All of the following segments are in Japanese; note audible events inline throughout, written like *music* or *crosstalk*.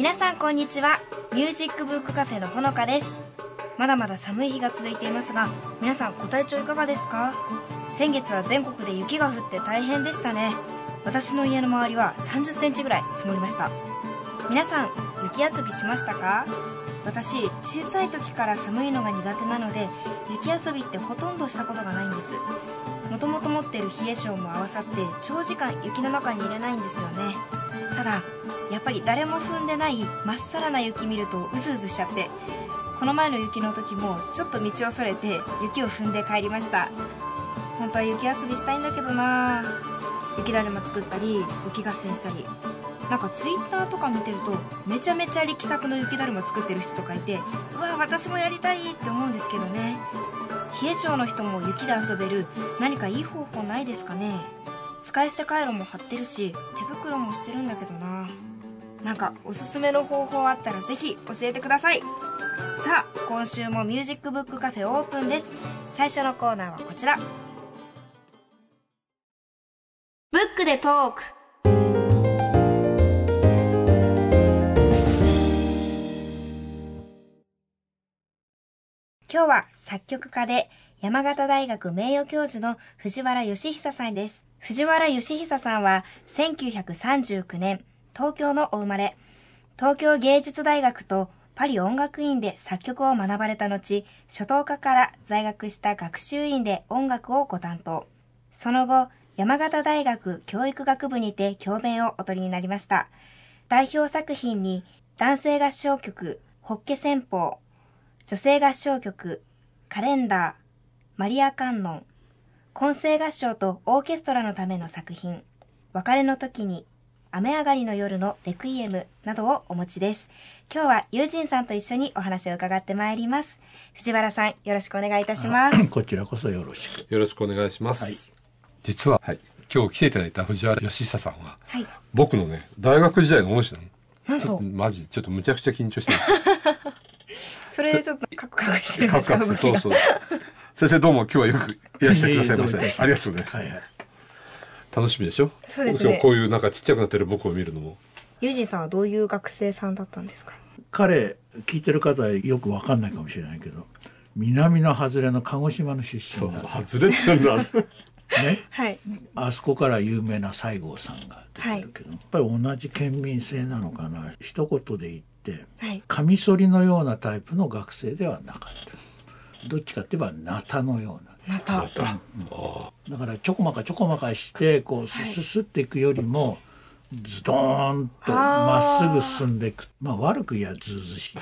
皆さんこんにちは。ミュージックブックカフェのほのかです。まだまだ寒い日が続いていますが皆さんご体調いかがですか？先月は全国で雪が降って大変でしたね。私の家の周りは30センチぐらい積もりました。皆さん雪遊びしましたか？私小さい時から寒いのが苦手なので雪遊びってほとんどしたことがないんです。もともと持ってる冷え性も合わさって長時間雪の中に入れないんですよね。ただやっぱり誰も踏んでないまっさらな雪見るとうずうずしちゃって。この前の雪の時もちょっと道をそれて雪を踏んで帰りました。本当は雪遊びしたいんだけどな。雪だるま作ったり雪合戦したり。なんかツイッターとか見てるとめちゃめちゃ力作の雪だるま作ってる人とかいてうわ私もやりたいって思うんですけどね。冷え性の人も雪で遊べる何かいい方法ないですかね。使い捨て回路も貼ってるし手袋もしてるんだけどな。なんかおすすめの方法あったらぜひ教えてください。さあ今週もミュージックブックカフェオープンです。最初のコーナーはこちら。ブックでトーク。今日は作曲家で山形大学名誉教授の藤原義久さんです。藤原義久さんは1939年東京のお生まれ、東京芸術大学とパリ音楽院で作曲を学ばれた後、初等科から在学した学習院で音楽をご担当。その後、山形大学教育学部にて教鞭をお取りになりました。代表作品に男性合唱曲、ホッケ戦法、女性合唱曲、カレンダー、マリア観音、混声合唱とオーケストラのための作品、別れの時に、雨上がりの夜のレクイエムなどをお持ちです。今日は友人さんと一緒にお話を伺ってまいります。藤原さん、よろしくお願いいたします。*clears throat* こちらこそよろしく。よろしくお願いします。はい、実は、はい、今日来ていただいた藤原義久さんは、はい、僕のね、大学時代の恩師なの。ちょっとマジ、ちょっとむちゃくちゃ緊張してます。*laughs* それちょっとカクカクしてるんですかそうそう。先生どうも今日はよくいらっしゃいくださいました。ありがとうございます。はいはい、楽しみでしょ？そうですね。こういうなんかちっちゃくなってる僕を見るのも。ユージさんはどういう学生さんだったんですか？彼、聞いてる方はよくわかんないかもしれないけど、南の外れの鹿児島の出身そう、外れてるんだ。*laughs* ね、はい、あそこから有名な西郷さんが出てるけど、はい、やっぱり同じ県民性なのかな？一言で言って、はい、カミソリのようなタイプの学生ではなかったどっちかって言えばナタのような。ナタ、うん、だからちょこまかちょこまかしてこうスススっていくよりも、ズドーンとまっすぐ進んでいく。まあ悪く言 *laughs* やずうずしい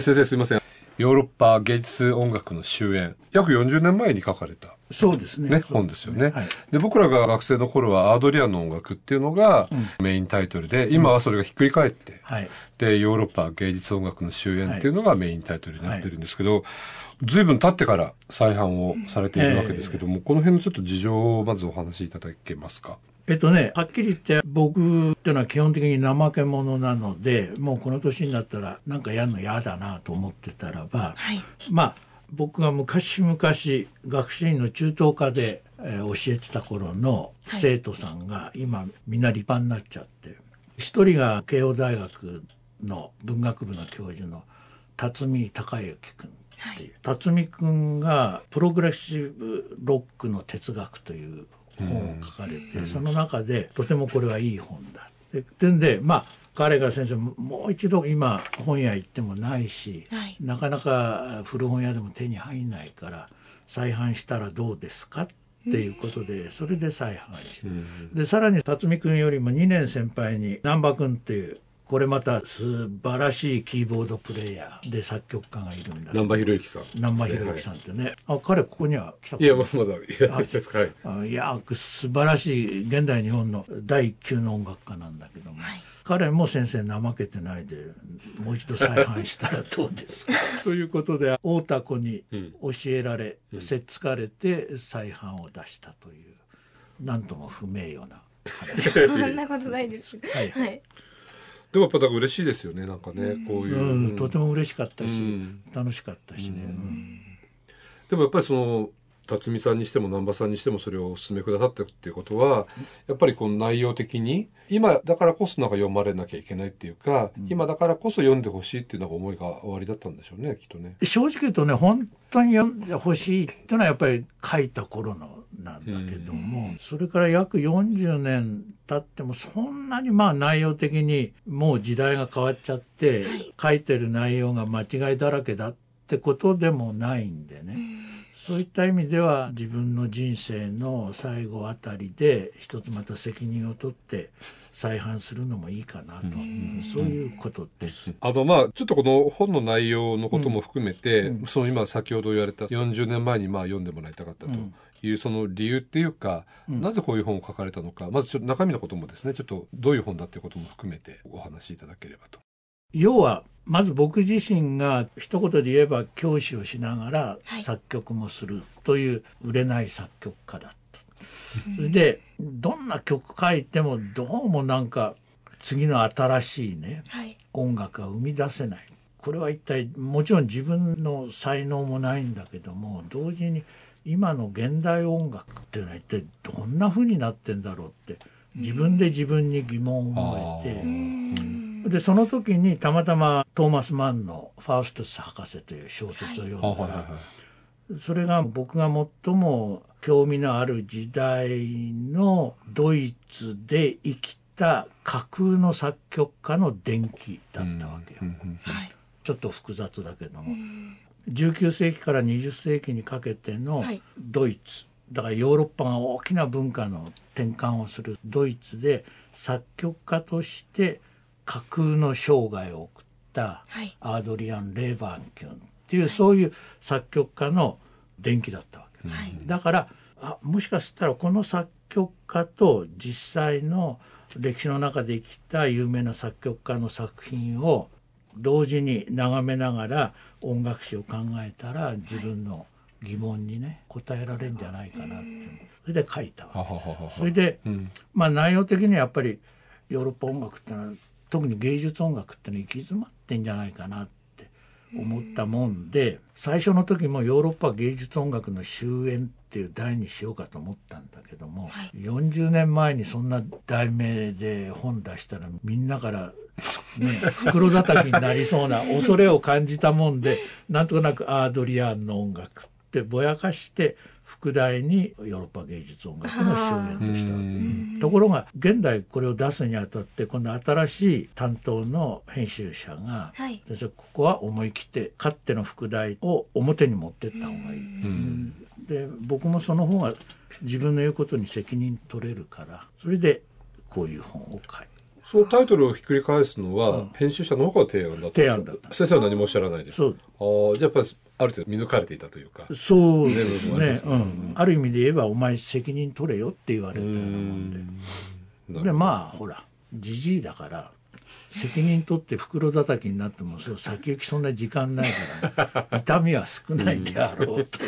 先生すいませんヨーロッパ芸術音楽の終焉。約40年前に書かれた。そうですね。ね、本ですよね、はい、で、僕らが学生の頃はアードリアンの音楽っていうのがメインタイトルで、うん、今はそれがひっくり返って、はい、で、ヨーロッパ芸術音楽の終焉っていうのがメインタイトルになってるんですけど、はい随分経ってから再販をされているわけですけども、えー、この辺のちょっと事情をまずお話しいただけますか？えっとね、はっきり言って僕っていうのは基本的に怠け者なので、もうこの年になったらなんかやるの嫌だなと思ってたらば、はい、まあ僕が昔々学習院の中等科で、えー、教えてた頃の生徒さんが今みんな立派になっちゃって一人が慶応大学の文学部の教授の辰巳孝之君っていう、はい、辰巳君がプログレッシブロックの哲学という本を書かれて、その中でとてもこれはいい本だ。ってんでまあ彼が先生もう一度今本屋行ってもないし、はい、なかなか古本屋でも手に入んないから再販したらどうですかっていうことで、それで再販して、うん、でさらに辰巳君よりも2年先輩に難波君っていうこれまた素晴らしいキーボードプレーヤーで作曲家がいるんだ。南波博之さん、南波博之さんってね、はい、あ彼ここには来た。いやまだいやです。か、はい、いや素晴らしい現代日本の第一級の音楽家なんだけども、はい。彼も先生怠けてないでもう一度再販したらどうですか？*laughs* ということで大田子に教えられ、うん、せっつかれて再販を出したというなんとも不名誉な話。そんなことないです。はい、はいでもやっぱだから嬉しいですよねなんかね、こういう、うん、とても嬉しかったし、うん、楽しかったしね、でもやっぱりその辰巳さんにしても難波さんにしてもそれをお勧めくださったっていうことは、やっぱりこの内容的に、今だからこそなんか読まれなきゃいけないっていうか、うん、今だからこそ読んでほしいっていうのが思いが終わりだったんでしょうね、きっとね。正直言うとね、本当に読んでほしいっていうのはやっぱり書いた頃のなんだけども、うん、それから約40年経ってもそんなにまあ内容的にもう時代が変わっちゃって、書いてる内容が間違いだらけだってことでもないんでね。うんそういった意味では自分の人生の最後あたりで一つまた責任を取って再販するのもいいかなと、うん、そういうことです。あの、まあ、ちょっとこの本の内容のことも含めて、うん、その今先ほど言われた40年前にまあ読んでもらいたかったというその理由っていうか、うん、なぜこういう本を書かれたのか、まずちょっと中身のこともですね、ちょっとどういう本だっていうことも含めてお話しいただければと。要はまず僕自身が一言で言えば教師をしながら作曲もするという売れない作曲家だった。それでどんな曲書いてもどうもなんか次の新しいね、はい、音楽が生み出せない。これは一体もちろん自分の才能もないんだけども同時に今の現代音楽っていうのは一体どんな風になってんだろうって自分で自分に疑問を覚えて。うんでその時にたまたまトーマス・マンの「ファウストス博士」という小説を読んだら、はい、それが僕が最も興味のある時代のドイツで生きた架空の作曲家の伝記だったわけよ。ちょっと複雑だけども。19世紀から20世紀にかけてのドイツ、だからヨーロッパが大きな文化の転換をするドイツで作曲家として架空の生涯を送ったアードリアン・レーバーンキュンっていう、はい、そういう作曲家の伝記だったわけ、はい、だからあもしかしたらこの作曲家と実際の歴史の中で生きた有名な作曲家の作品を同時に眺めながら音楽史を考えたら自分の疑問にね答えられるんじゃないかなって。それで書いたわけです。それで、まあ内容的にはやっぱりヨーロッパ音楽ってのは特に芸術音楽っての行き詰まってんじゃないかなって思ったもんで最初の時もヨーロッパ芸術音楽の終焉っていう題にしようかと思ったんだけども、はい、40年前にそんな題名で本出したらみんなからね、袋叩きになりそうな恐れを感じたもんでなんとなくアードリアンの音楽ってぼやかして副題にヨーロッパ芸術音楽の終焉とした、うん、ところが現代これを出すにあたって今度新しい担当の編集者が、はい、ここは思い切ってかっての副題を表に持ってった方がいい、うん、で僕もその方が自分の言うことに責任取れるからそれでこういう本を書いそのタイトルをひっくり返すのは、編集者の方が提案だった提案だった先生は何もおっしゃらないですそうああじゃあやっぱりある程度見抜かれていたというか。そうですね。うん。ある意味で言えば、お前責任取れよって言われたようなもんで。で、まあ、ほら、じじいだから、責任取って袋叩きになっても、そう、先行きそんな時間ないから、*laughs* 痛みは少ないであろうと。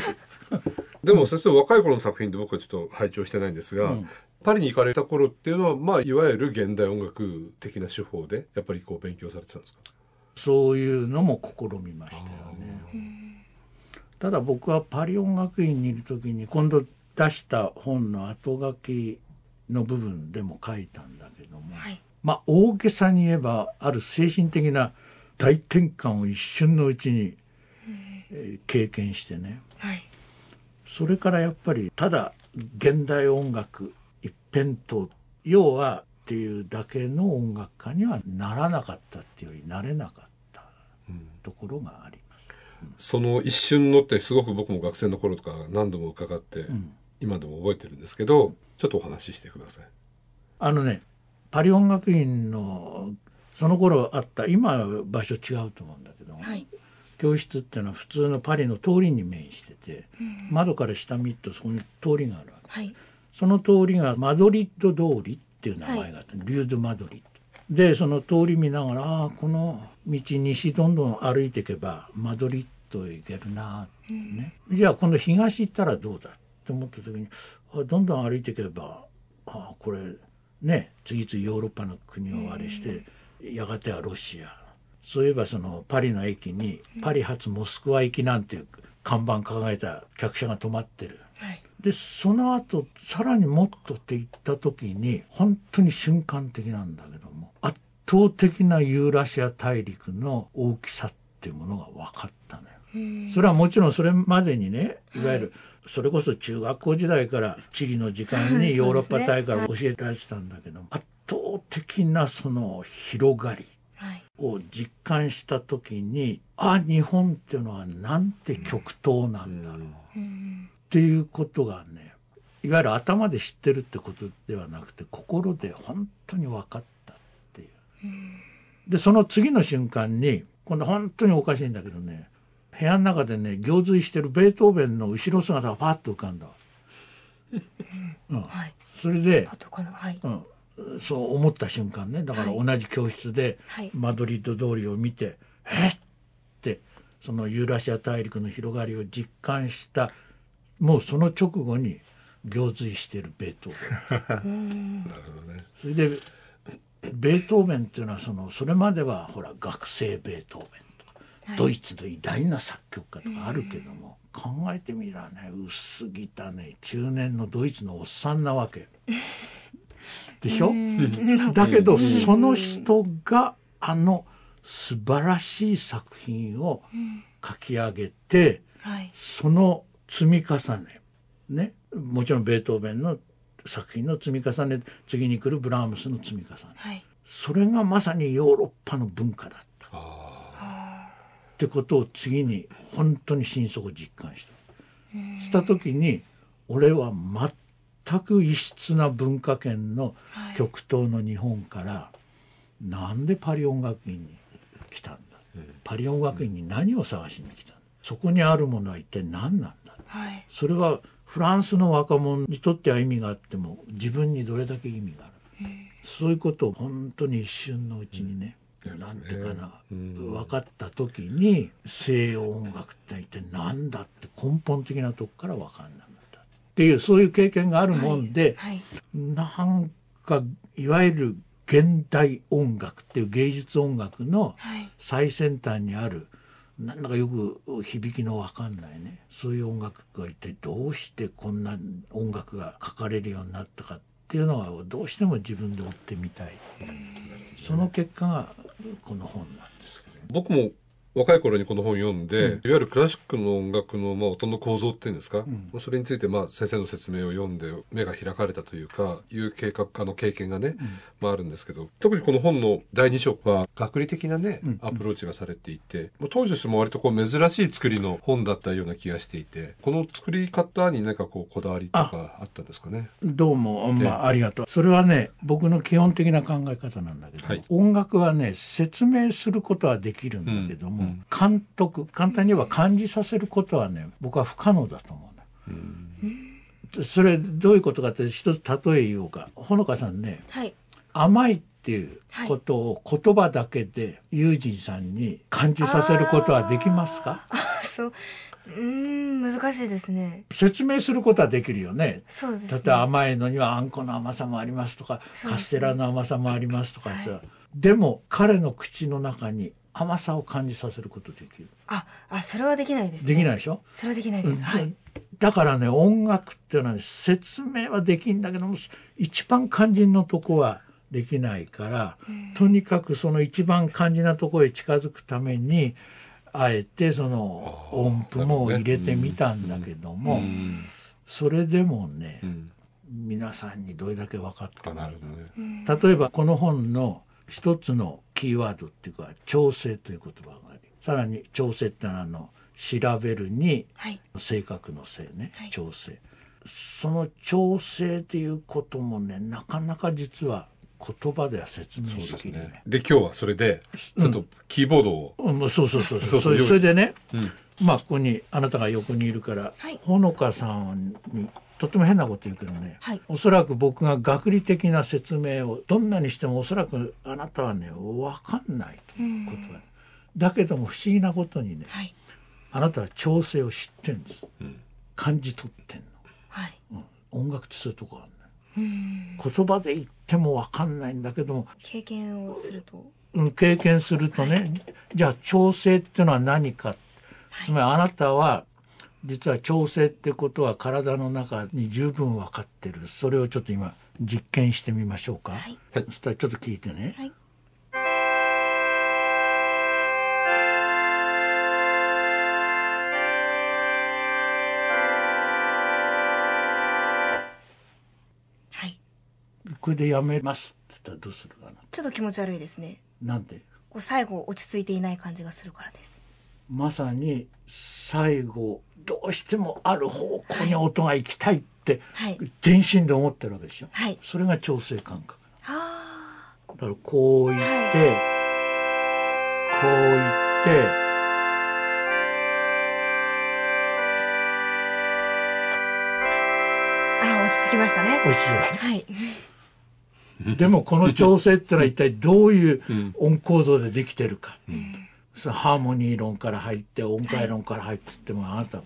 でも、先生、若い頃の作品で僕はちょっと拝聴してないんですが、うん、パリに行かれた頃っていうのは、まあ、いわゆる現代音楽的な手法で、やっぱりこう勉強されてたんですか？そういうのも試みましたよね。ただ僕はパリ音楽院にいる時に今度出した本の後書きの部分でも書いたんだけども、はい、まあ大げさに言えばある精神的な大転換を一瞬のうちに、えー、経験してね、はい、それからやっぱりただ現代音楽一辺倒要はっていうだけの音楽家にはならなかったっていうよりなれなかったところがありその一瞬のってすごく僕も学生の頃とか何度も伺って、うん、今でも覚えてるんですけどちょっとお話ししてください。あのねパリ音楽院のその頃あった今場所違うと思うんだけど、はい、教室っていうのは普通のパリの通りに面してて、うん、窓から下見るとそこに通りがあるわけ、はい、その通りがマドリッド通りっていう名前があって、はい、リュード・マドリッド。でその通り見ながらああこの道西どんどん歩いていけばマドリッドへ行けるなってね、うん、じゃあ今度東行ったらどうだって思った時にあどんどん歩いていけばあこれね次々ヨーロッパの国をあれして、やがてはロシアそういえばそのパリの駅にパリ発モスクワ行きなんていう看板掲げた客車が止まってる。はい、でその後さらにもっとって言った時に本当に瞬間的なんだけども圧倒的なユーラシア大陸の大きさっていうものが分かったのよ。それはもちろんそれまでにねい。わゆる、それこそ中学校時代から地理の時間にヨーロッパ大から教えられてたんだけど、圧倒的なその広がりを実感した時に、あ日本っていうのはなんて極東なんだろう、っていうことがねいわゆる頭で知ってるってことではなくて心で本当に分かったっていう。でその次の瞬間に今度本当におかしいんだけどね部屋の中でね行水してるベートーベンの後ろ姿がパッと浮かんだ。うん。はい、それで、はい、うん、そう思った瞬間ねだから同じ教室でマドリッド通りを見て「はい、えっ!」ってそのユーラシア大陸の広がりを実感したもうその直後に行水してるベートーベン。なるほどね、それでベートーベンっていうのはそのそれまではほら学生ベートーベンとか、はい、ドイツの偉大な作曲家とかあるけども考えてみらね薄汚ね中年のドイツのおっさんなわけ。*laughs* でしょ？だけどその人があの素晴らしい作品を書き上げて、その積み重ねね？もちろんベートーベンの作品の積み重ね次に来るブラームスの積み重ね、はい、それがまさにヨーロッパの文化だった。ってことを次に本当に心底実感した。した時に俺は全く異質な文化圏の極東の日本から、はい、なんでパリ音楽院に来たんだ、うん、パリ音楽院に何を探しに来たんだ？そこにあるものは一体何なんだ、はい、それはフランスの若者にとっては意味があっても自分にどれだけ意味がある、そういうことを本当に一瞬のうちにね、うん、なんていうかな、うん、分かった時に西洋音楽って一体何だって根本的なとこから分かんなかっていうそういう経験があるもんで、はいはい、なんかいわゆる現代音楽っていう芸術音楽の最先端にある、なんだかよく響きの分かんないね。そういう音楽が一体どうしてこんな音楽が書かれるようになったかっていうのはどうしても自分で追ってみたい、その結果がこの本なんですけど、僕も若い頃にこの本読んで、うん、いわゆるクラシックの音楽のまあ音の構造っていうんですか、うん、それについてまあ先生の説明を読んで目が開かれたというか、いう計画、あの経験がね、うん、まああるんですけど、特にこの本の第2章は学理的なね、アプローチがされていて、もう当時としても割とこう珍しい作りの本だったような気がしていて、この作り方に何かこうこだわりとかあったんですかね？どうも、まあありがとう。それはね、僕の基本的な考え方なんだけど、はい、音楽はね、説明することはできるんだけども、監督簡単に言えば感じさせることはね僕は不可能だと思うね、うん、それどういうことかって一つ例え言おうか。ほのかさんね、はい、甘いっていうことを言葉だけで友人さんに感じさせることはできますか？そう。うん難しいですね。説明することはできるよね。そうです、ね、例えば甘いのにはあんこの甘さもありますとか、ね、カステラの甘さもありますとかさ、はい、でも彼の口の中に甘さを感じさせることできる。あ、あ、それはできないです、ね、できないでしょ？それはできないです。うん、はい。だからね、音楽っていうのは、ね、説明はできんだけども、一番肝心のとこはできないから、とにかくその一番肝心なとこへ近づくために、あえてその音符も入れてみたんだけども、それでもね、皆さんにどれだけ分かったか、ね、例えばこの本の一つのキーワードっていうか調整という言葉がありさらに調整ってのはあの調べるに、はい、性格のせいね、はい、調整。その調整っていうこともねなかなか実は言葉では説明しきれない。で、ね、今日はそれで、ちょっとキーボードを。うん、そうそうそう。そう。それでね、うん、まあ、ここに、あなたが横にいるから、はい、ほのかさんに、とっても変なこと言うけどね、はい、おそらく僕が学理的な説明をどんなにしてもおそらくあなたはね分かんないということだ。だけども不思議なことにね、はい、あなたは調整を知ってんです、うん、感じ取ってんの、はい。うん、音楽ってそういうとこある言葉で言っても分かんないんだけども経験をすると、うん、経験するとね、はい、じゃあ調整っていうのは何か、つまりあなたは実は調整ってことは体の中に十分分かってる。それをちょっと今実験してみましょうか、はい、そしたらちょっと聞いてね、はい。これでやめますって言ったらどうするかな。ちょっと気持ち悪いですね。なんでこう最後落ち着いていない感じがするからです。まさに最後どうしてもある方向に音が行きたいって、はい、全身で思ってるわけでしょ、はい、それが調整感覚だからこう言って、はい、こう言ってあ落ち着きましたね。落ち着きました、はい。*laughs* *laughs* でもこの調整ってのは一体どういう音構造でできてるか。うん、そのハーモニー論から入って音階論から入ってってもあなた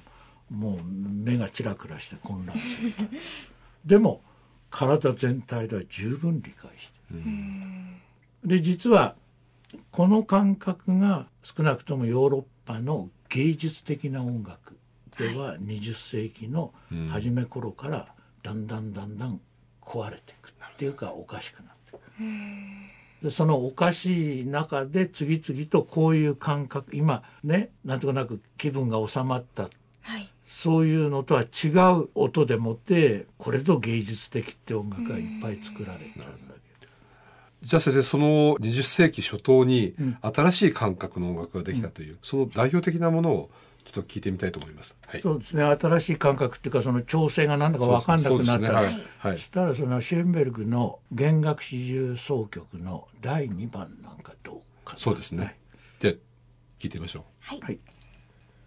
もう目がチラクラして混乱でも体全体では十分理解してる。で実はこの感覚が少なくともヨーロッパの芸術的な音楽では20世紀の初め頃からだんだんだんだん壊れてっていうかおかしくなってくる。でそのおかしい中で次々とこういう感覚今ねなんとなく気分が収まった、はい、そういうのとは違うぞでもってこれぞ芸術的って音楽がいっぱい作られたんだけど。じゃあ先生、その20世紀初頭に新しい感覚の音楽ができたという、うん、その代表的なものをちょっと聞いてみたいと思います。はい、そうですね。新しい感覚っていうか、その調整が何だか分かんなくなったら、ね、はい、そしたらそのシェーンベルグの弦楽四重奏曲の第2番なんかどうかそうですね。で、聞いてみましょう。はい。はい、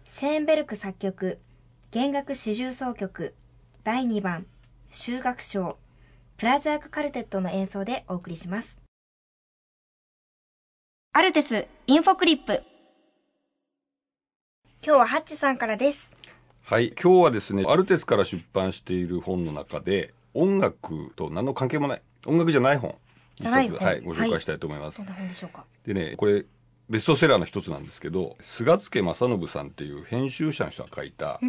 シェーンベルク作曲、弦楽四重奏曲第2番、修学賞、プラジャークカルテットの演奏でお送りします。アルテスインフォクリップ今日はハッチさんからです。はい、今日はですね、アルテスから出版している本の中で、音楽と何の関係もない、音楽じゃない本、じゃない本はい、ご紹介したいと思います。どんな本でしょうか？でね、これ、ベストセラーの一つなんですけど、菅助正信さんっていう編集者の人が書いた、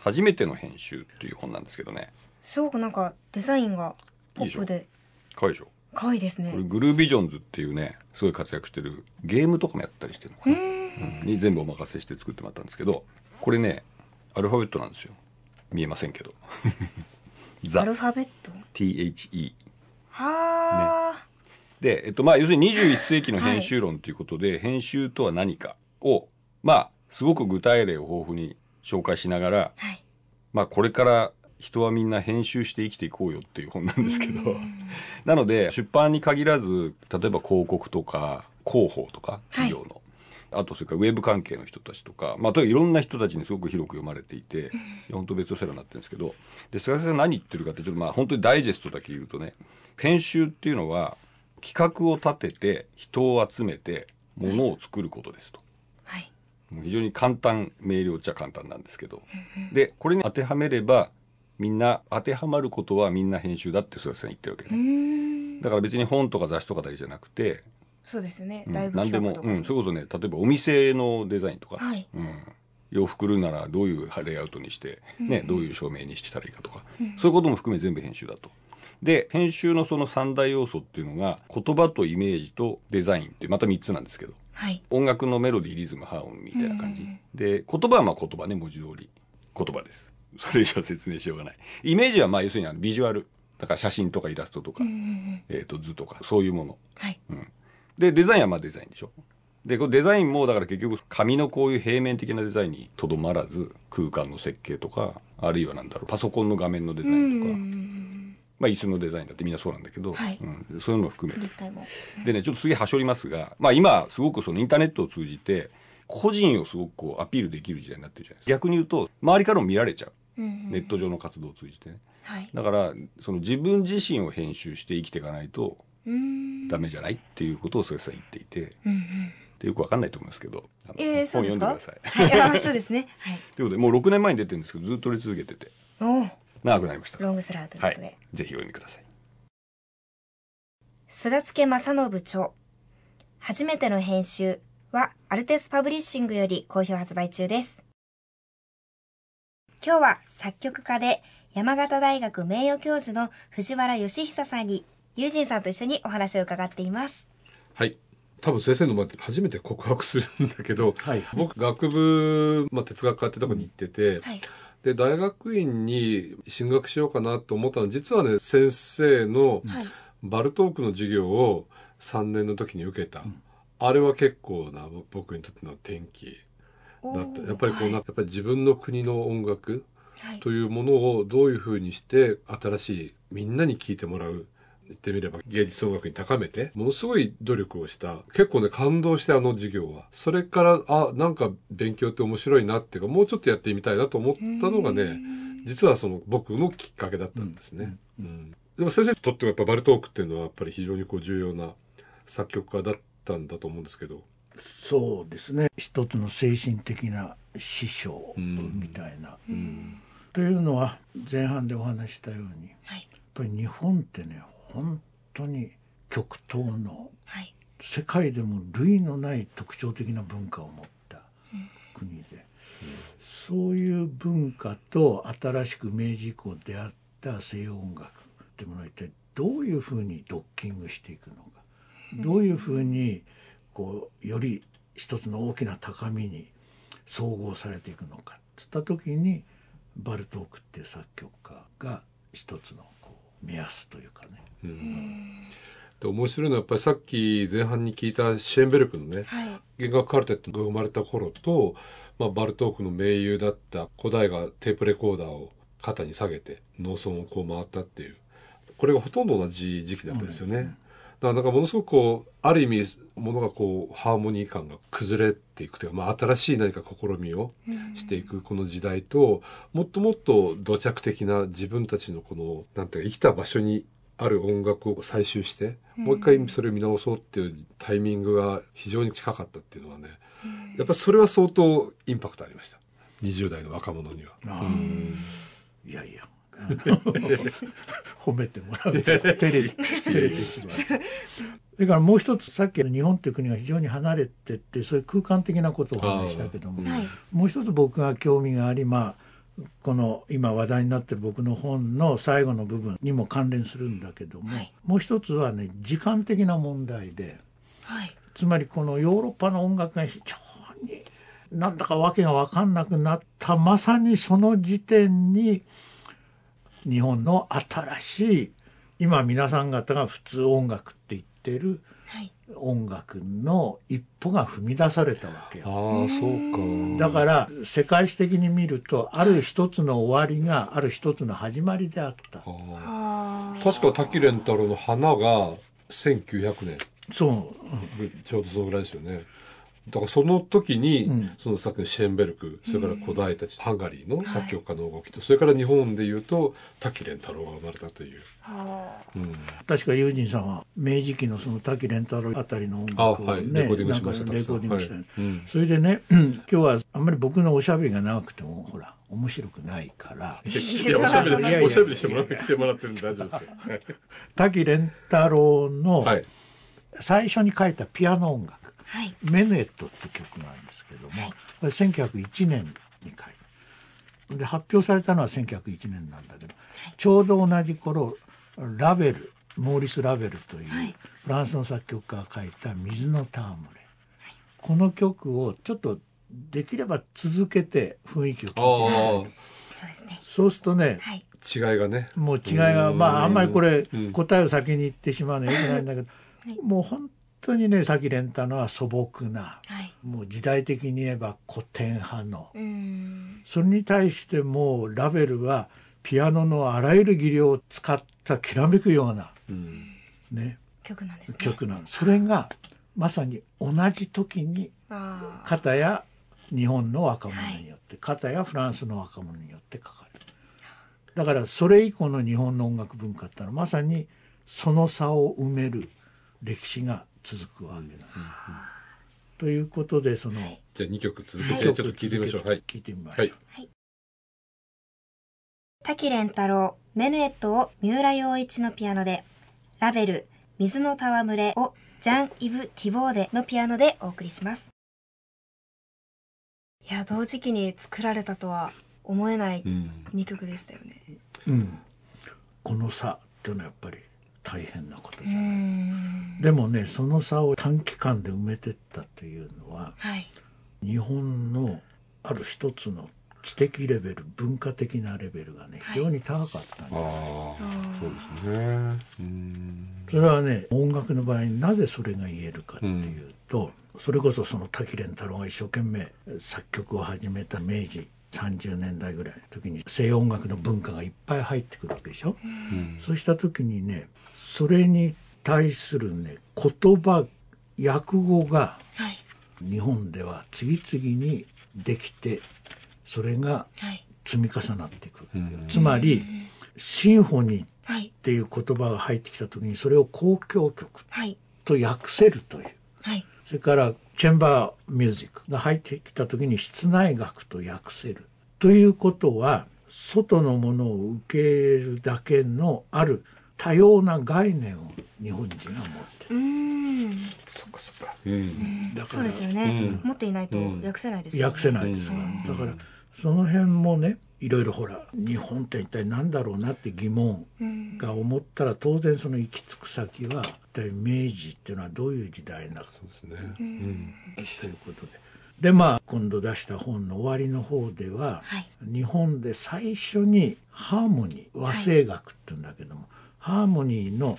初めての編集っていう本なんですけどね。すごくなんかデザインがポップで。かわいいでしょかわいいですね。これグルービジョンズっていうね、すごい活躍してるゲームとかもやったりしてるのかな。に全部お任せして作ってもらったんですけど、これね、アルファベットなんですよ。見えませんけど。*laughs* アルファベット ?THE。はあ、ね、で、えっと、まあ、要するに21世紀の編集論ということで、はい、編集とは何かを、まあ、すごく具体例を豊富に紹介しながら、はい、まあ、これから人はみんな編集して生きていこうよっていう本なんですけど、なので、出版に限らず、例えば広告とか、広報とか、企業の、はいあとそれからウェブ関係の人たちとか、まあ、とにかくいろんな人たちにすごく広く読まれていて、本当ベストセラーになってるんですけど、で、菅先生何言ってるかって、ちょっとまあ本当にダイジェストだけ言うとね、編集っていうのは、企画を立てて、人を集めて、ものを作ることですと。はい。もう非常に簡単、明瞭っちゃ簡単なんですけど。で、これに当てはめれば、みんな、当てはまることはみんな編集だって菅先生言ってるわけね。だから別に本とか雑誌とかだけじゃなくて、そうですよね、ライブ企画とか、うん、それこそね。例えばお店のデザインとか、はい。うん、洋服売るならどういうレイアウトにして、ね、うん、どういう照明にしたらいいかとか、うん、そういうことも含め全部編集だと。で、編集のその三大要素っていうのが、言葉とイメージとデザインってまた三つなんですけど、はい、音楽のメロディー、リズム、ハーモニーみたいな感じ。で、言葉はまあ言葉ね、文字通り。言葉です。*laughs* それ以上説明しようがない。イメージはまあ要するにあのビジュアル。だから写真とかイラストとか、えっ、と図とか、そういうもの。はい。うん。で、デザインはまあデザインでしょ。で、このデザインもだから結局紙のこういう平面的なデザインにとどまらず、空間の設計とか、あるいはなんだろう、パソコンの画面のデザインとか、まあ、椅子のデザインだってみんなそうなんだけど、はい、うん、そういうのも含めて。でね、ちょっと次はしょりますが、まあ今、すごくそのインターネットを通じて、個人をすごくこうアピールできる時代になってるじゃないですか。逆に言うと、周りからも見られちゃう。うんうん、ネット上の活動を通じてね。はい、だから、その自分自身を編集して生きていかないと、ダメじゃない？っていうことをそれさ言っていて、うんうん。でよくわかんないと思いますけど、えー、本読んでください。はい、そうですね。はい。*laughs* ということで、もう6年前に出てるんですけど、ずっと撮り続けてて、長くなりました。ロングスラーということで、はい。ぜひお読みください。菅助正信著。初めての編集は、アルテスパブリッシングより好評発売中です。今日は作曲家で山形大学名誉教授の藤原義久さんに、友人さんと一緒にお話を伺っています。はい。多分先生の前で初めて告白するんだけど、はい、僕学部、まあ、哲学科ってとこに行ってて、はい、で大学院に進学しようかなと思ったの。は実はね先生のバルトークの授業を3年の時に受けた、あれは結構な僕にとっての転機だった。やっぱりこう、はい、やっぱり自分の国の音楽というものをどういうふうにして新しいみんなに聴いてもらう言ってみれば芸術音楽に高めて、ものすごい努力をした。結構ね、感動してあの授業は。それから、あ、なんか勉強って面白いなっていうか、もうちょっとやってみたいなと思ったのがね、実はその僕のきっかけだったんですね。うん、うん、でも先生にとってもやっぱバルトークっていうのはやっぱり非常にこう重要な作曲家だったんだと思うんですけど。そうですね。一つの精神的な師匠みたいな。うん、というのは前半でお話したように、はい、やっぱり日本ってね本当に極東の、はい、世界でも類のない特徴的な文化を持った国で、うん、そういう文化と新しく明治以降出会った西洋音楽ってものは一体どういうふうにドッキングしていくのか、うん、どういうふうにこうより一つの大きな高みに総合されていくのかっつった時にバルトークっていう作曲家が一つの目安というかね。うん、で面白いのはやっぱりさっき前半に聞いたシェーンベルクのね、はい、弦楽カルテットが生まれた頃と、まあ、バルトークの盟友だった古代がテープレコーダーを肩に下げて農村をこう回ったっていうこれがほとんど同じ時期だったですよね。うんだからなんかものすごくこう、ある意味、ものがこう、ハーモニー感が崩れていくというか、まあ新しい何か試みをしていくこの時代と、もっともっと土着的な自分たちのこの、なんていうか、生きた場所にある音楽を採集して、もう一回それを見直そうっていうタイミングが非常に近かったっていうのはね、やっぱりそれは相当インパクトありました。20代の若者には。いやいや。*laughs* 褒めてもらう。照れ照れてしまう。それからもう一つさっきの日本という国が非常に離れてってそういう空間的なことをお話したけども、もう一つ僕が興味がありまあこの今話題になってる僕の本の最後の部分にも関連するんだけども、はい、もう一つはね時間的な問題で、はい、つまりこのヨーロッパの音楽が非常になんだか訳が分かんなくなったまさにその時点に日本の新しい今皆さん方が普通音楽って言ってる音楽の一歩が踏み出されたわけよ。ああ、そうか。だから、世界史的に見ると、ある一つの終わりが、ある一つの始まりであった。確か滝蓮太郎の花が1900年。そう。うん、ちょうどそのぐらいですよね。だからその時に、うん、そのさっきのシェーンベルク、それから古代たち、ハンガリーの作曲家の動きと、はい、それから日本でいうと、滝蓮太郎が生まれたという。うん、確か友人さんは明治期のその滝蓮太郎あたりの音楽をね、はい、レコーディングしました。レコーディングした、はい。うん、それでね、*clears throat* 今日はあんまり僕のおしゃべりが長くても、ほら、面白くないから。いや、おしゃべり、おしゃべりしてもらって、来てもらってるんで大丈夫ですよ。*laughs* 滝蓮太郎の最初に書いたピアノ音楽。はい、メネットって曲なんですけども、はい、これ1901年に書いてで発表されたのは1901年なんだけど、はい、ちょうど同じ頃ラベルモーリス・ラベルというフランスの作曲家が書いた「水の戯れ」この曲をちょっとできれば続けて雰囲気を聞いてそうするとね、はい、違いがね。もう違いがまああんまりこれ答えを先に言ってしまうのはよくないんだけど、もう本当にね咲蓮太のは素朴な、はい、もう時代的に言えば古典派の。それに対してもうラベルはピアノのあらゆる技量を使っさきらめくような、うん、ね。曲なんです、ね、曲なんそれがまさに同じ時に片や日本の若者によって、はい、片やフランスの若者によって書かれる。だからそれ以降の日本の音楽文化ってのはまさにその差を埋める歴史が続くわけなんです。ということでその、じゃあ2曲続けてちょっと聞いてみましょう。はい、聞いてみましょう。はい滝蓮太郎、メヌエットを三浦洋一のピアノで、ラベル、水の戯れをジャン・イブ・ティボーデのピアノでお送りします。いや、同時期に作られたとは思えない2曲でしたよね。うん。この差っていうのはやっぱり大変なことじゃないでもねその差を短期間で埋めてったというのは、はい、日本のある一つの知的レベル文化的なレベルがね非常に高かったんです、はい、そうですね。それはね音楽の場合になぜそれが言えるかっていうと、うん、それこそその滝蓮太郎が一生懸命作曲を始めた明治30年代ぐらいの時に西洋音楽の文化がいっぱい入ってくるわけでしょ、うん、そうした時にねそれに対するね言葉訳語が日本では次々にできてそれが積み重なっていく、はい、つまりシンフォニーっていう言葉が入ってきた時にそれを交響曲と訳せるという、はい、それからチェンバーミュージックが入ってきた時に室内楽と訳せる。ということは外のものを受けるだけのある多様な概念を日本人は持ってる。うん。そっかそっか。うん、だからそうですよね、うん、持っていないと訳せないですよね。訳せないですから。だからその辺もねいろいろほら日本って一体何だろうなって疑問が思ったら当然その行き着く先は一体明治っていうのはどういう時代なのそうですね、うん、ということで。でまあ今度出した本の終わりの方では、はい、日本で最初にハーモニー和声楽っていうんだけども、はいハーモニーの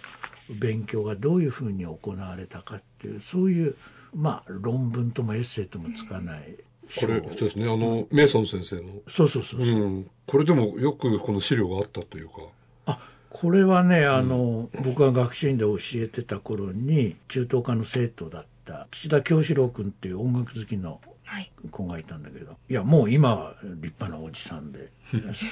勉強がどういうふうに行われたかっていうそういうまあ論文ともエッセイともつかない、これそうですね。あのメイソン先生の。そうそうそうそう、うん、これでもよくこの資料があったというか。あこれはねあの、うん、僕が学習院で教えてた頃に中等科の生徒だった土田京志郎君っていう音楽好きの子がいたんだけど、はい、いやもう今は立派なおじさんで。です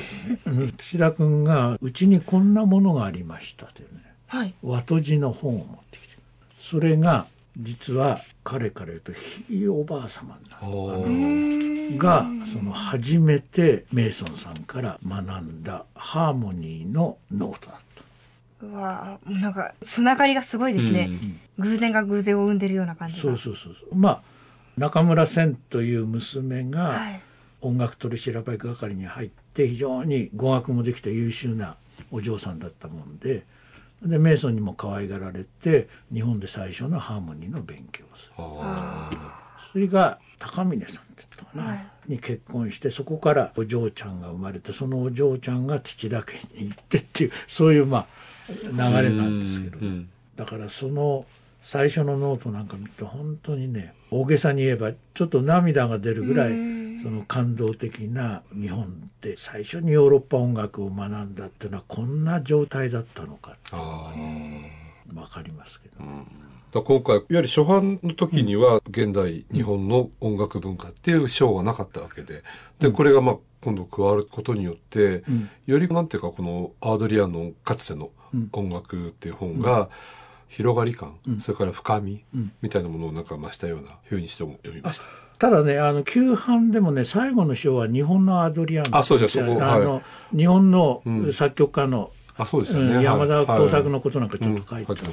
けどね土田君が「うちにこんなものがありました」というね、はい、和とじの本を持ってきて。それが実は彼から言うとひいおばあ様になるがその初めてメイソンさんから学んだハーモニーのノートだった。うわなんかつながりがすごいですね、うん、偶然が偶然を生んでるような感じそうそうそう。まあ中村千という娘が音楽取り調べ係に入って非常に語学もできた優秀なお嬢さんだったもんででメイソンにも可愛がられて日本で最初のハーモニーの勉強をする。それが高峰さんって言ったかな、はい、に結婚してそこからお嬢ちゃんが生まれてそのお嬢ちゃんが土田家に行ってっていうそういうまあ流れなんですけど、だからその最初のノートなんか見ると本当にね大げさに言えばちょっと涙が出るぐらいその感動的な日本って最初にヨーロッパ音楽を学んだっていうのはこんな状態だったのかっていうのがね分かりますけど。だ今回いわゆる初版の時には現代日本の音楽文化っていう章がなかったわけででこれがまあ今度加わることによって、よりなんていうかこのアードリアンのかつての音楽っていう本が、広がり感、うん、それから深み、みたいなものをなんか増したようなふうにしても読みました。ただね、あの、旧版でもね、最後の章は日本のアドリアンあ、そうですそこ、あの、はい、日本の作曲家の、あ、そうですね。山田耕作のことなんかちょっと書いてあった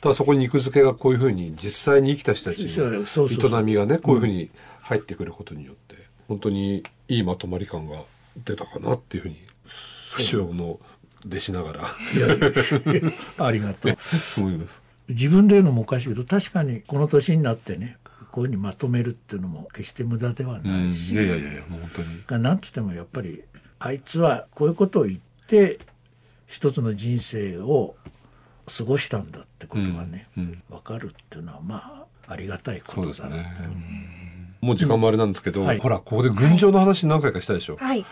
ただそこに肉付けがこういうふうに実際に生きた人たちの営みがね、こういうふうに入ってくることによって、本当にいいまとまり感が出たかなっていうふうに、不詳の弟子ながら。*laughs* ありがとう。思います。自分で言うのもおかしいけど、確かにこの年になってね、こういうふうにまとめるっていうのも決して無駄ではないし。いやいやいや、本当に。なんつってもやっぱり、あいつはこういうことを言って、一つの人生を過ごしたんだってことがね、うん、分かるっていうのは、まあ、ありがたいことだな、ね、もう時間もあれなんですけど、うんはい、ほら、ここで群青の話何回かしたでしょ。はい。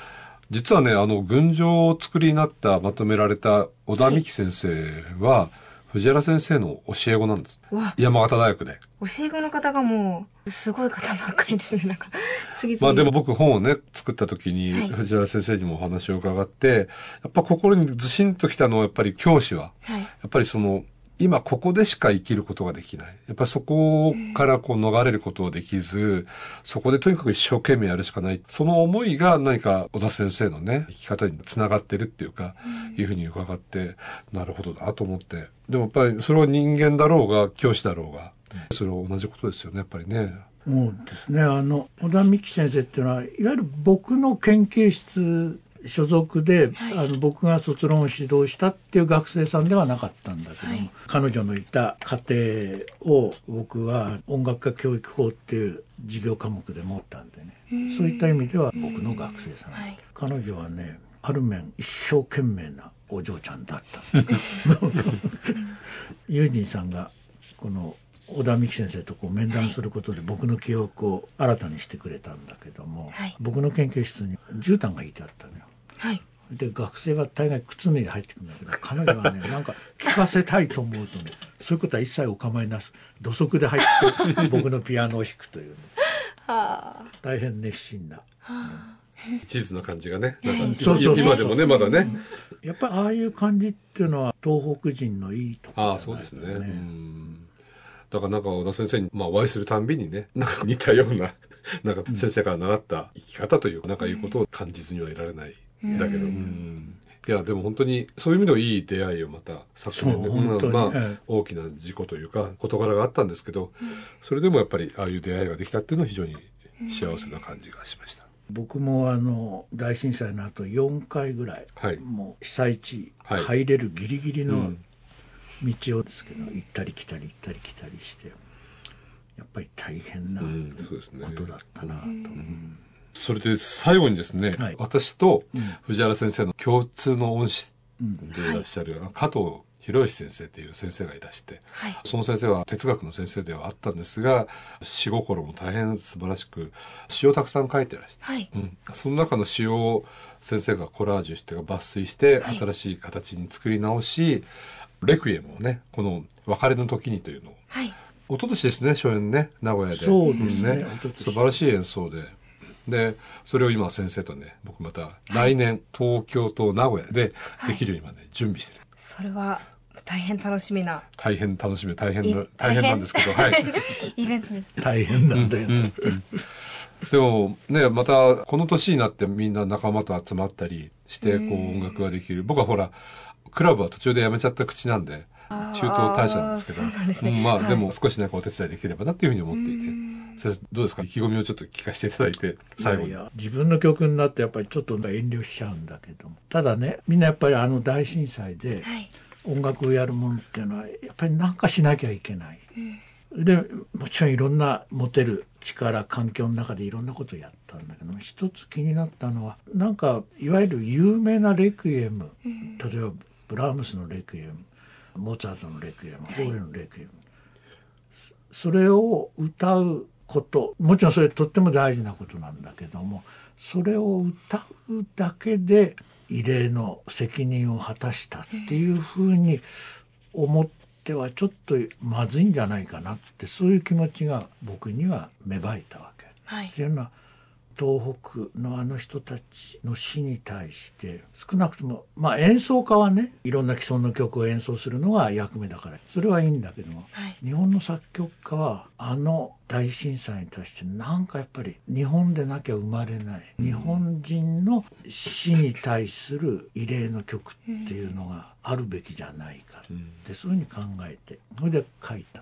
実はね、あの、群青を作りになった、まとめられた小田美希先生は、藤原先生の教え子なんです。山形大学で。教え子の方がもう、すごい方ばっかりですね、なんか。*laughs* 次々まあでも僕本をね、作った時に、藤原先生にもお話を伺って、やっぱ心にずしんときたのは、やっぱり教師は、はい、やっぱりその、今ここでしか生きることができない。やっぱそこからこう逃れることはできず、そこでとにかく一生懸命やるしかない。その思いが何か小田先生のね、生き方につながってるっていうか、いうふうに伺って、なるほどなと思って。でもやっぱりそれは人間だろうが、教師だろうが、それは同じことですよね、やっぱりね。そうですね。あの、小田美希先生っていうのは、いわゆる僕の研究室所属で、はい、あの僕が卒論を指導したっていう学生さんではなかったんだけども、はい、彼女のいた家庭を僕は音楽家教育法っていう授業科目で持ったんでね。そういった意味では僕の学生さん、はい、彼女はねある面一生懸命なお嬢ちゃんだった。ユージンさんがこの小田美希先生とこう面談することで僕の記憶を新たにしてくれたんだけども、はい、僕の研究室に絨毯がいてあったのよ。はい、で学生は大概靴脱いで入ってくるんだけど彼女はね *laughs* なんか聞かせたいと思うとねそういうことは一切お構いなす。土足で入って僕のピアノを弾くという、ね、はあ、大変熱心な。はあ。地図の感じがね、なんか今でもね、まだね。やっぱりああいう感じっていうのは東北人のいいところ、ね、ああ、そうですね。だからなんか小田先生に、まあお会いするたんびにね、*laughs* なんか似たような、なんか先生から習った生き方というか、なんかいうことを感じずにはいられないだけど、うん。いや、でも本当に、そういう意味ではいい出会いをまた昨年で、まあ、大きな事故というか、事柄があったんですけど、それでもやっぱり、ああいう出会いができたっていうのは非常に幸せな感じがしました。僕もあの大震災の後4回ぐらい、はい、もう被災地入れるギリギリの道をですけど、行ったり来たり行ったり来たりしてやっぱり大変なことだったなと。うんそれで最後にですね、はい、私と藤原先生の共通の恩師でいらっしゃる、加藤博之先生っていう先生がいらして、はい、その先生は哲学の先生ではあったんですが詩心も大変素晴らしく詩をたくさん書いてらして、はい、うん、その中の詩を先生がコラージュして抜粋して新しい形に作り直し、レクイエムをねこの「別れの時に」というのを、はい、一昨年ですね初演ね名古屋で。そうですね、うん、素晴らしい演奏で。で、それを今先生とね、僕また来年、東京と名古屋でできるように今ね、準備してる。それは大変楽しみな。大変楽しみ、大変な、大変なんですけど、はい。*laughs* イベントです。大変なんだよ。うんうんでもね、またこの年になってみんな仲間と集まったりして、こう音楽ができる。僕はほら、クラブは途中で辞めちゃった口なんで、中東大社なんですけど、ね、まあ、はい、でも少しなんかお手伝いできればなっていうふうに思っていて、先生どうですか？意気込みをちょっと聞かせていただいて、最後に。いや自分の曲になってやっぱりちょっと遠慮しちゃうんだけども、ただね、みんなやっぱりあの大震災で音楽をやるもんっていうのは、やっぱりなんかしなきゃいけない。うん、で、もちろんいろんな持てる力、環境の中でいろんなことをやったんだけども、一つ気になったのは、なんか、いわゆる有名なレクイエム、例えばブラームスのレクイエム、モーツァルトのレクイエム、ホーレのレクイエム、それを歌うこともちろんそれとっても大事なことなんだけどもそれを歌うだけで異例の責任を果たしたっていうふうに思ってはちょっとまずいんじゃないかなってそういう気持ちが僕には芽生えたわけ。はい、っていうのは東北のあの人たちの死に対して少なくともまあ演奏家はねいろんな既存の曲を演奏するのが役目だからそれはいいんだけども、はい、日本の作曲家はあの大震災に対してなんかやっぱり日本でなきゃ生まれない、日本人の死に対する異例の曲っていうのがあるべきじゃないかって、そういうふうに考えてそれで書いた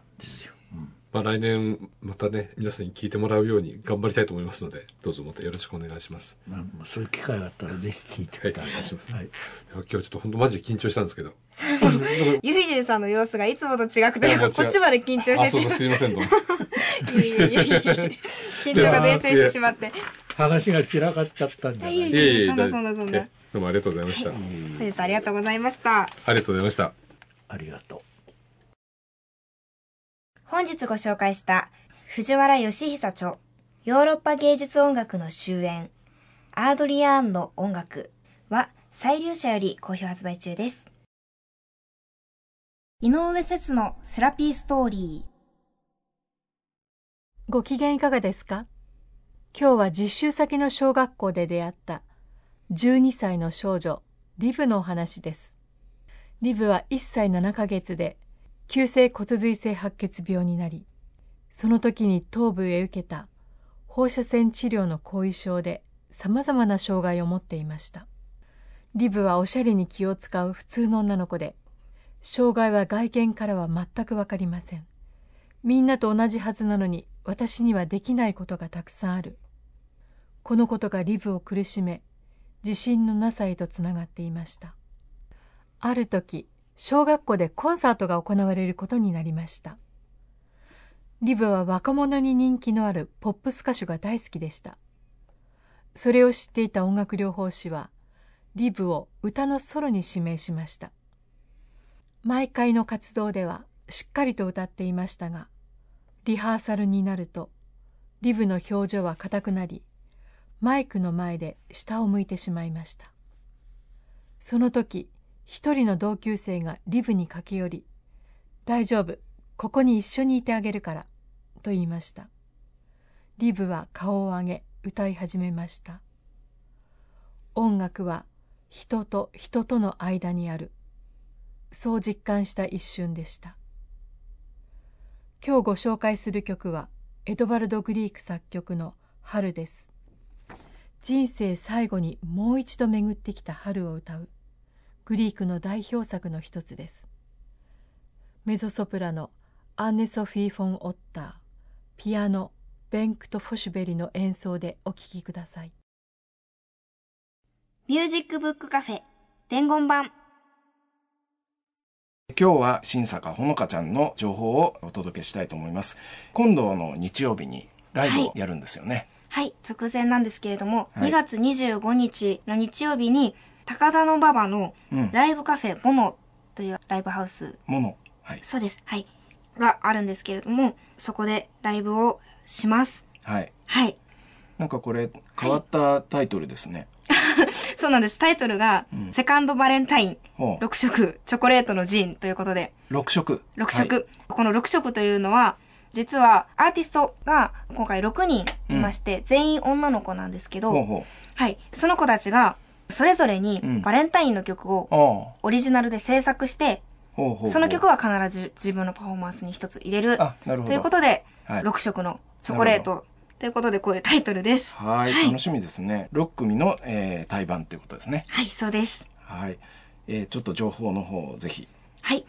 まあ、来年またね皆さんに聞いてもらうように頑張りたいと思いますのでどうぞまたよろしくお願いします。まあ、そういう機会があったらぜひ聞いてください。はい、お願いします。はい、今日ちょっと本当マジで緊張したんですけど。*laughs* ゆいじんさんの様子がいつもと違くてこっちまで緊張してしまって。すいませんどうも。緊張が伝染してしまって。話が散らかっちゃったんじゃない？いそんなそんなそんな。どうもありがとうございました。本日ありがとうございました。ありがとうございました。ありがとう。本日ご紹介した藤原義久著ヨーロッパ芸術音楽の終焉アードリアーンの音楽は、再流者より好評発売中です。井上節のセラピーストーリー。ご機嫌いかがですか？今日は実習先の小学校で出会った12歳の少女リブのお話です。リブは1歳7ヶ月で急性骨髄性白血病になり、その時に頭部へ受けた放射線治療の後遺症で様々な障害を持っていました。リブはおしゃれに気を使う普通の女の子で、障害は外見からは全くわかりません。みんなと同じはずなのに私にはできないことがたくさんある。このことがリブを苦しめ、自信のなさへとつながっていました。ある時、小学校でコンサートが行われることになりました。リブは若者に人気のあるポップス歌手が大好きでした。それを知っていた音楽療法士は、リブを歌のソロに指名しました。毎回の活動ではしっかりと歌っていましたが、リハーサルになると、リブの表情は硬くなり、マイクの前で下を向いてしまいました。その時、一人の同級生がリブに駆け寄り、大丈夫、ここに一緒にいてあげるから、と言いました。リブは顔を上げ、歌い始めました。音楽は人と人との間にある。そう実感した一瞬でした。今日ご紹介する曲は、エドバルド・グリーク作曲の春です。人生最後にもう一度巡ってきた春を歌うグリークの代表作の一つです。メゾソプラノアンネ・ソフィー・フォン・オッターピアノベンクト・フォシュベリの演奏でお聴きください。ミュージックブックカフェ伝言板今日は新坂ほのかちゃんの情報をお届けしたいと思います。今度の日曜日にライブをやるんですよね。はい、直前なんですけれども、はい、2月25日の日曜日に、高田馬場のライブカフェモノというライブハウス。モノ。はい。そうです。はい。があるんですけれども、そこでライブをします。はい。はい。なんかこれ、変わったタイトルですね。はい、そうなんです。タイトルが、うん、セカンドバレンタイン、6色、チョコレートのジンということで。6色 ?6 色、はい。この6色というのは、実はアーティストが今回6人いまして、うん、全員女の子なんですけど、ほうほうはい。その子たちが、それぞれにバレンタインの曲をオリジナルで制作して、その曲は必ず自分のパフォーマンスに一つ入れる。ということで、はい、6色のチョコレートということで、こういうタイトルです。はいはい、楽しみですね。6組の、えー、対バンということですね。はい、そうです。はい。えー、ちょっと情報の方をぜひ。はい。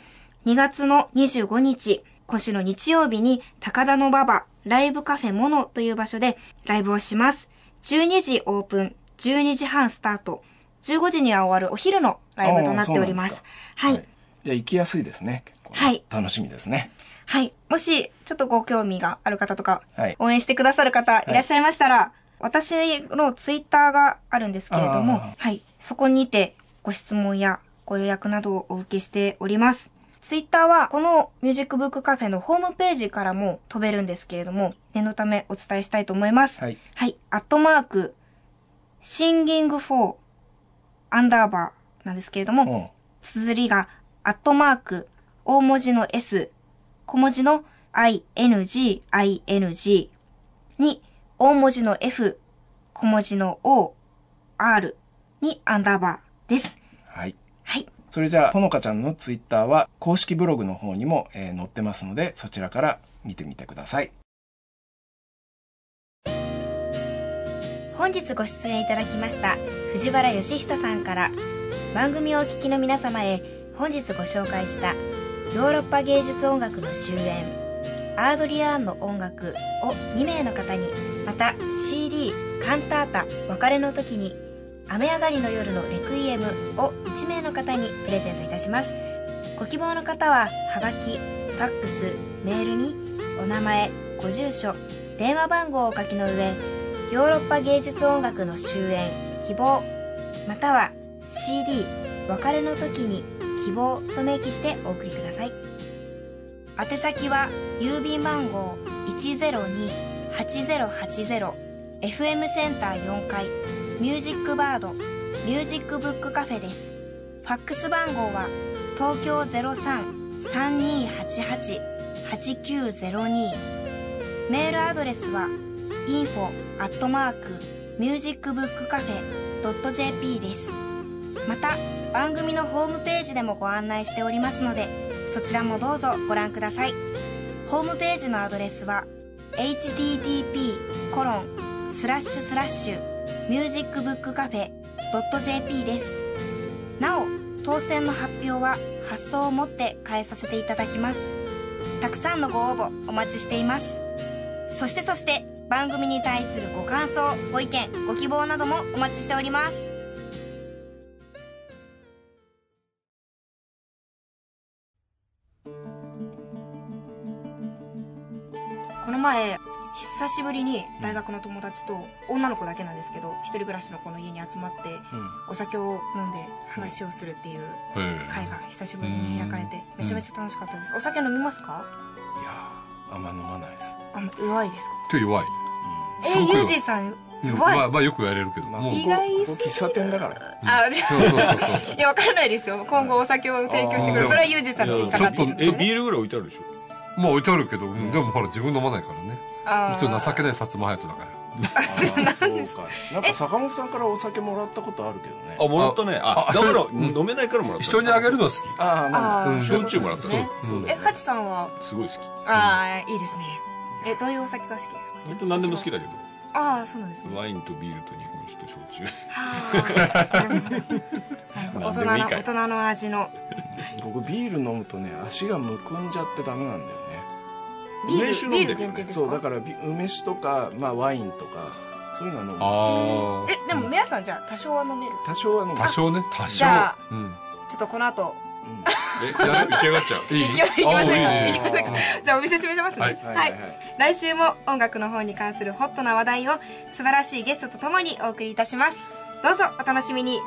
2月の25日、今週の日曜日に、高田馬場ライブカフェモノという場所でライブをします。12時オープン、12時半スタート、15時には終わるお昼のライブとなっております。はい、はい。じゃあ行きやすいですね。はい。楽しみですね。はい。もし、ちょっとご興味がある方とか、はい、応援してくださる方いらっしゃいましたら、はい、私のツイッターがあるんですけれども、はい。そこにてご質問やご予約などをお受けしております。ツイッターはこのミュージックブックカフェのホームページからも飛べるんですけれども、念のためお伝えしたいと思います。はい。はい。アットマーク、シンギングフォー、アンダーバーなんですけれども、綴りが、アットマーク、大文字の S、小文字の ing, ing に、大文字の F、小文字の O、R にアンダーバーです。はい。はい。それじゃあ、ほのかちゃんのツイッターは公式ブログの方にも、えー、載ってますので、そちらから見てみてください。本日ご出演いただきました藤原義久さんから番組をお聞きの皆様へ本日ご紹介したヨーロッパ芸術音楽の終演アードリアーンの音楽を2名の方にまた CD カンタータ別れの時に雨上がりの夜のレクイエムを1名の方にプレゼントいたします。ご希望の方ははがきファックスメールにお名前ご住所電話番号をお書きの上ヨーロッパ芸術音楽の終演希望または CD 別れの時に希望と明記してお送りください宛先は郵便番号 102-8080FM センター4階ミュージックバードミュージックブックカフェです。ファックス番号は東京03-3288-8902メールアドレスは info アットマークミュージックブックカフェ .jp です。また番組のホームページでもご案内しておりますのでそちらもどうぞご覧ください。ホームページのアドレスは http コロンスラッシュスラッシュ Music Book Cafe .jp です。なお、当選の発表は発送をもって返させていただきます。たくさんのご応募お待ちしています。そしてそして番組に対するご感想、ご意見、ご希望などもお待ちしております。この前久しぶりに大学の友達と女の子だけなんですけど一人暮らしの子の家に集まって、お酒を飲んで話をするっていう会が久しぶりに開かれてめちゃめちゃ楽しかったです、お酒飲みますか？いやあんま飲まないです。あ弱いですか？今日弱い、えユージーさんまあ、まあよく言われるけど、まあ、意外喫茶店だから。あそうそうそうそう。いやわからないですよ。今後お酒を提供してくるそれはユージーさんにかかってるんですよ、ね、えビールぐらい置いてあるでしょ？まあ置いてあるけど、うん、でもほら自分飲まないからね。一応情けない薩摩隼人だから。そうか。なんか。坂本さんからお酒もらったことあるけどね。あ、もらったね。あ、だから飲めないからもらった。人にあげるの好き。ああ、焼酎もらったね。え、ハチさんは？すごい好き。ああ、いいですね。え、どういうお酒が好きですか？本当何でも好きだけど。ああ、そうなんですワインとビールと日本酒と焼酎。大人の、大人の味の。僕ビール飲むとね、足がむくんじゃってダメなんだよね。ビールビール限定ですそうだから梅酒とか、まあ、ワインとかそういうのは飲む。んですえでも皆さんじゃあ多少は飲める？多少は飲める多少ね多少。じゃあ、うん、ちょっとこの後え、や打ち上がっちゃう？いい？いきませんか？いきませんか？じゃあお見せしますね。はい。はい。来週も音楽の方に関するホットな話題を素晴らしいゲストとともにお送りいたします。どうぞお楽しみに。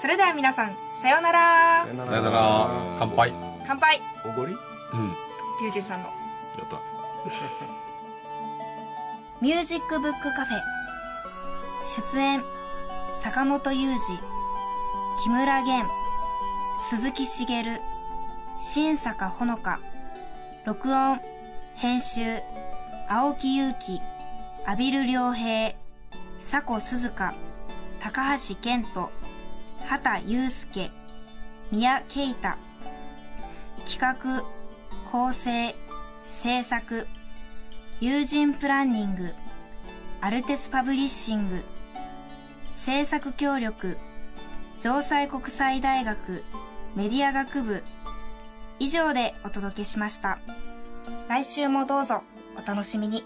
それでは皆さん、さようなら。さようなら。乾杯。乾杯。おごり？うん。リュウジさんの。やった。ミュージックブックカフェ出演坂本雄二木村玄鈴木茂新坂ほのか録音編集青木祐希阿比留良平佐古鈴鹿高橋健人畑祐介宮慶太企画構成制作友人プランニングアルテスパブリッシング制作協力城西国際大学メディア学部以上でお届けしました来週もどうぞお楽しみに。